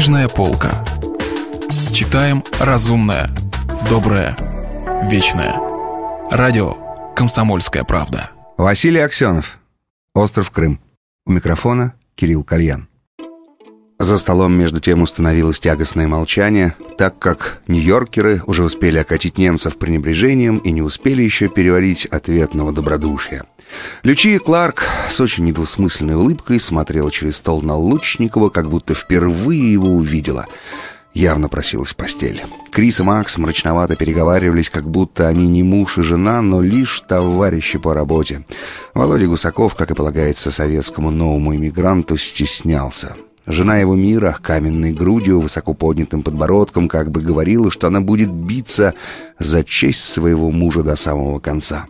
Книжная полка. Читаем разумное, доброе, вечное. Радио «Комсомольская правда». Василий Аксенов. Остров Крым. У микрофона Кирилл Кальян. За столом между тем установилось тягостное молчание, так как нью-йоркеры уже успели окатить немцев пренебрежением и не успели еще переварить ответного добродушия. Лючия Кларк с очень недвусмысленной улыбкой смотрела через стол на Лучникова, как будто впервые его увидела. Явно просилась в постель. Крис и Макс мрачновато переговаривались, как будто они не муж и жена, но лишь товарищи по работе. Володя Гусаков, как и полагается советскому новому иммигранту, стеснялся. Жена его мира, каменной грудью, высоко поднятым подбородком, как бы говорила, что она будет биться за честь своего мужа до самого конца.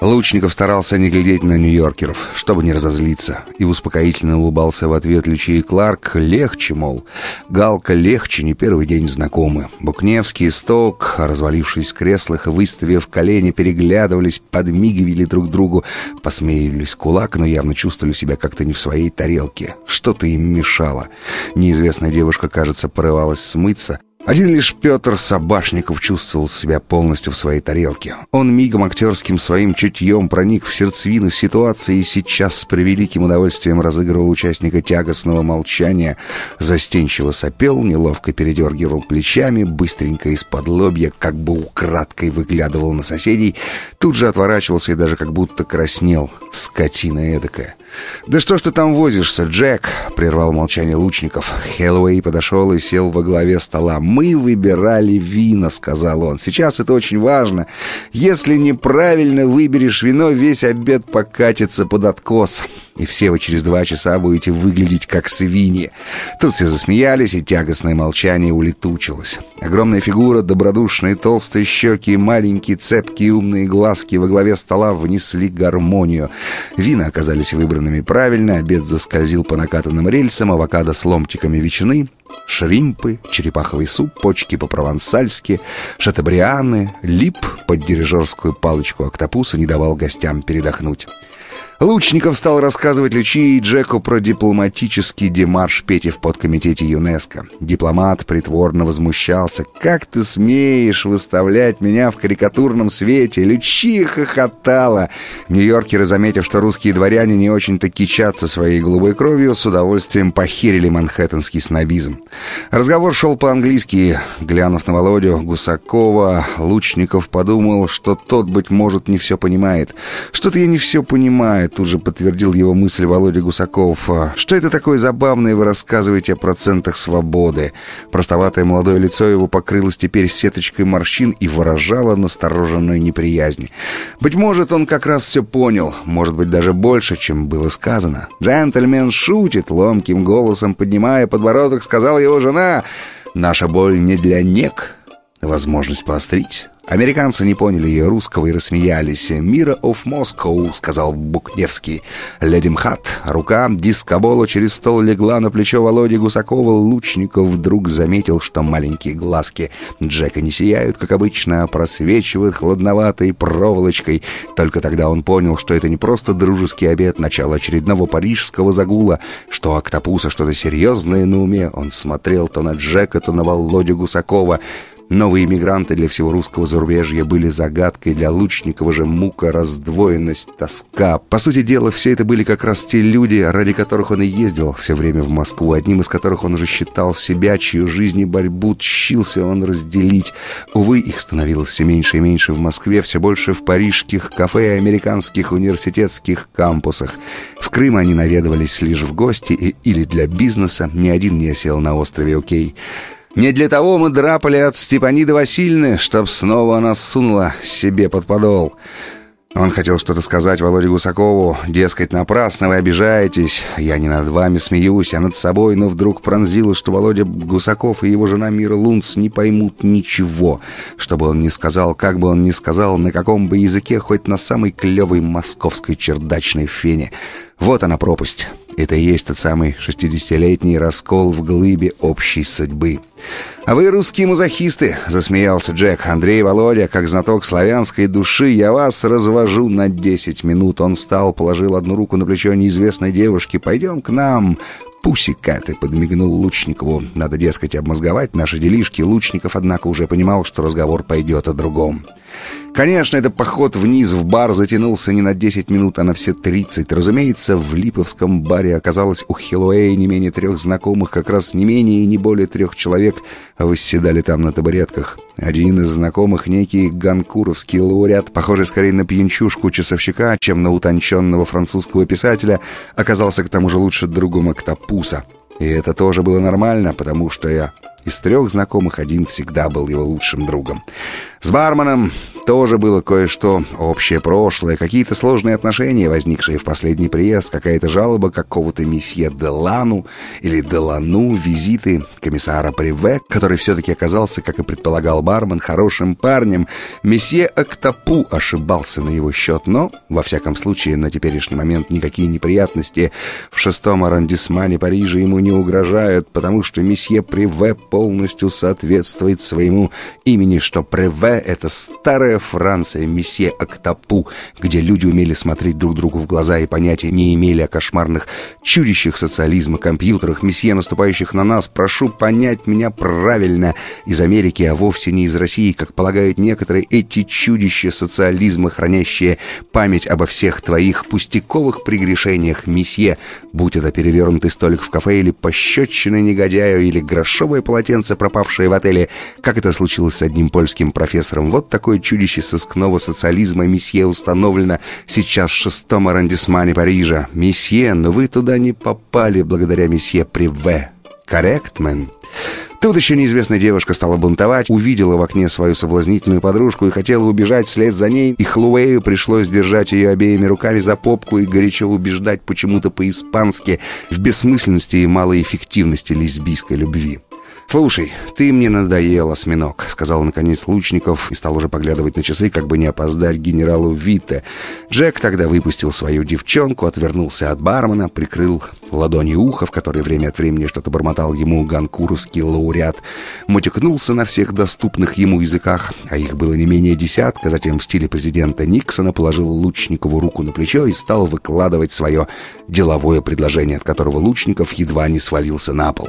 Лучников старался не глядеть на нью-йоркеров, чтобы не разозлиться, и успокоительно улыбался в ответ Лючей Кларк. Легче, мол. Галка легче, не первый день знакомы. Букневский и Сток, развалившись в креслах и выставив колени, переглядывались, подмигивали друг другу, посмеивались кулак, но явно чувствовали себя как-то не в своей тарелке. Что-то им мешало. Неизвестная девушка, кажется, порывалась смыться, один лишь Петр Собашников чувствовал себя полностью в своей тарелке. Он мигом актерским своим чутьем проник в сердцевину ситуации и сейчас с превеликим удовольствием разыгрывал участника тягостного молчания, застенчиво сопел, неловко передергивал плечами, быстренько из-под лобья, как бы украдкой выглядывал на соседей, тут же отворачивался и даже как будто краснел. Скотина эдакая. «Да что ж ты там возишься, Джек?» — прервал молчание лучников. Хеллоуэй подошел и сел во главе стола. «Мы выбирали вина», — сказал он. «Сейчас это очень важно. Если неправильно выберешь вино, весь обед покатится под откос, и все вы через два часа будете выглядеть как свиньи». Тут все засмеялись, и тягостное молчание улетучилось. Огромная фигура, добродушные толстые щеки и маленькие цепкие умные глазки во главе стола внесли гармонию. Вина оказались выбранными правильно, обед заскользил по накатанным рельсам, авокадо с ломтиками ветчины, шримпы, черепаховый суп, почки по-провансальски, шатабрианы, лип под дирижерскую палочку октопуса не давал гостям передохнуть. Лучников стал рассказывать Лючи и Джеку про дипломатический демарш Пети в подкомитете ЮНЕСКО. Дипломат притворно возмущался. «Как ты смеешь выставлять меня в карикатурном свете?» Лючи хохотала. Нью-Йоркеры, заметив, что русские дворяне не очень-то кичатся своей голубой кровью, с удовольствием похерили манхэттенский снобизм. Разговор шел по-английски. Глянув на Володю Гусакова, Лучников подумал, что тот, быть может, не все понимает. «Что-то я не все понимаю», тут же подтвердил его мысль Володя Гусаков. «Что это такое забавное вы рассказываете о процентах свободы?» Простоватое молодое лицо его покрылось теперь сеточкой морщин и выражало настороженную неприязнь. Быть может, он как раз все понял, может быть, даже больше, чем было сказано. «Джентльмен шутит», — ломким голосом поднимая подбородок, сказала его жена. «Наша боль не для нек». Возможность поострить. Американцы не поняли ее русского и рассмеялись. «Мира of Moscow», — сказал Букневский. «Леди Мхат». Рука дискобола через стол легла на плечо Володи Гусакова. Лучников вдруг заметил, что маленькие глазки Джека не сияют, как обычно, а просвечивают хладноватой проволочкой. Только тогда он понял, что это не просто дружеский обед, начало очередного парижского загула, что октопуса что-то серьезное на уме. Он смотрел то на Джека, то на Володю Гусакова. Новые иммигранты для всего русского зарубежья были загадкой, для Лучникова же мука, раздвоенность, тоска. По сути дела, все это были как раз те люди, ради которых он и ездил все время в Москву, одним из которых он уже считал себя, чью жизнь и борьбу тщился он разделить. Увы, их становилось все меньше и меньше в Москве, все больше в парижских кафе и американских университетских кампусах. В Крым они наведывались лишь в гости и, или для бизнеса, ни один не осел на острове Окей. Не для того мы драпали от Степаниды Васильевны, чтоб снова она сунула себе под подол. Он хотел что-то сказать Володе Гусакову, дескать, напрасно вы обижаетесь, я не над вами смеюсь, а над собой, но вдруг пронзило, что Володя Гусаков и его жена Мира Лунц не поймут ничего, чтобы он не сказал, как бы он ни сказал, на каком бы языке, хоть на самой клевой московской чердачной фене. Вот она пропасть. Это и есть тот самый шестидесятилетний раскол в глыбе общей судьбы. «А вы русские мазохисты!» — засмеялся Джек. «Андрей Володя, как знаток славянской души, я вас развожу на десять минут». Он встал, положил одну руку на плечо неизвестной девушки. «Пойдем к нам, пусикаты», — подмигнул Лучникову. «Надо, дескать, обмозговать наши делишки». Лучников, однако, уже понимал, что разговор пойдет о другом. Конечно, этот поход вниз в бар затянулся не на 10 минут, а на все 30. Разумеется, в Липовском баре оказалось у Хилуэя не менее трех знакомых, как раз не менее и не более трех человек восседали там на табуретках. Один из знакомых, некий ганкуровский лауреат, похожий скорее на пьянчушку часовщика, чем на утонченного французского писателя, оказался к тому же лучше другом октопуса. И это тоже было нормально, потому что я из трех знакомых один всегда был его лучшим другом. С барменом тоже было кое-что общее прошлое, какие-то сложные отношения, возникшие в последний приезд, какая-то жалоба какого-то месье Делану или Делану, визиты комиссара Приве, который все-таки оказался, как и предполагал бармен, хорошим парнем. Месье Октопу ошибался на его счет, но, во всяком случае, на теперешний момент никакие неприятности в шестом арандисмане Парижа ему не угрожают, потому что месье Приве полностью соответствует своему имени, что Приве — это старая Франция, месье Октапу, где люди умели смотреть друг другу в глаза и понятия не имели о кошмарных чудищах социализма, компьютерах, месье, наступающих на нас. Прошу понять меня правильно. Из Америки, а вовсе не из России, как полагают некоторые, эти чудища социализма, хранящие память обо всех твоих пустяковых прегрешениях, месье, будь это перевернутый столик в кафе или пощечины негодяю, или грошовое полотенце, пропавшее в отеле, как это случилось с одним польским профессором. Вот такое чудище сыскного социализма месье установлено сейчас в шестом арендисмане Парижа. Месье, но вы туда не попали благодаря месье Приве. Коррект, мэн? Тут еще неизвестная девушка стала бунтовать, увидела в окне свою соблазнительную подружку и хотела убежать вслед за ней, и Хлуэю пришлось держать ее обеими руками за попку и горячо убеждать почему-то по-испански в бессмысленности и малоэффективности лесбийской любви. «Слушай, ты мне надоел, осьминог», — сказал наконец Лучников и стал уже поглядывать на часы, как бы не опоздать генералу Витте. Джек тогда выпустил свою девчонку, отвернулся от бармена, прикрыл ладони ухо, в которое время от времени что-то бормотал ему ганкуровский лауреат, матюкнулся на всех доступных ему языках, а их было не менее десятка, затем в стиле президента Никсона положил Лучникову руку на плечо и стал выкладывать свое деловое предложение, от которого Лучников едва не свалился на пол.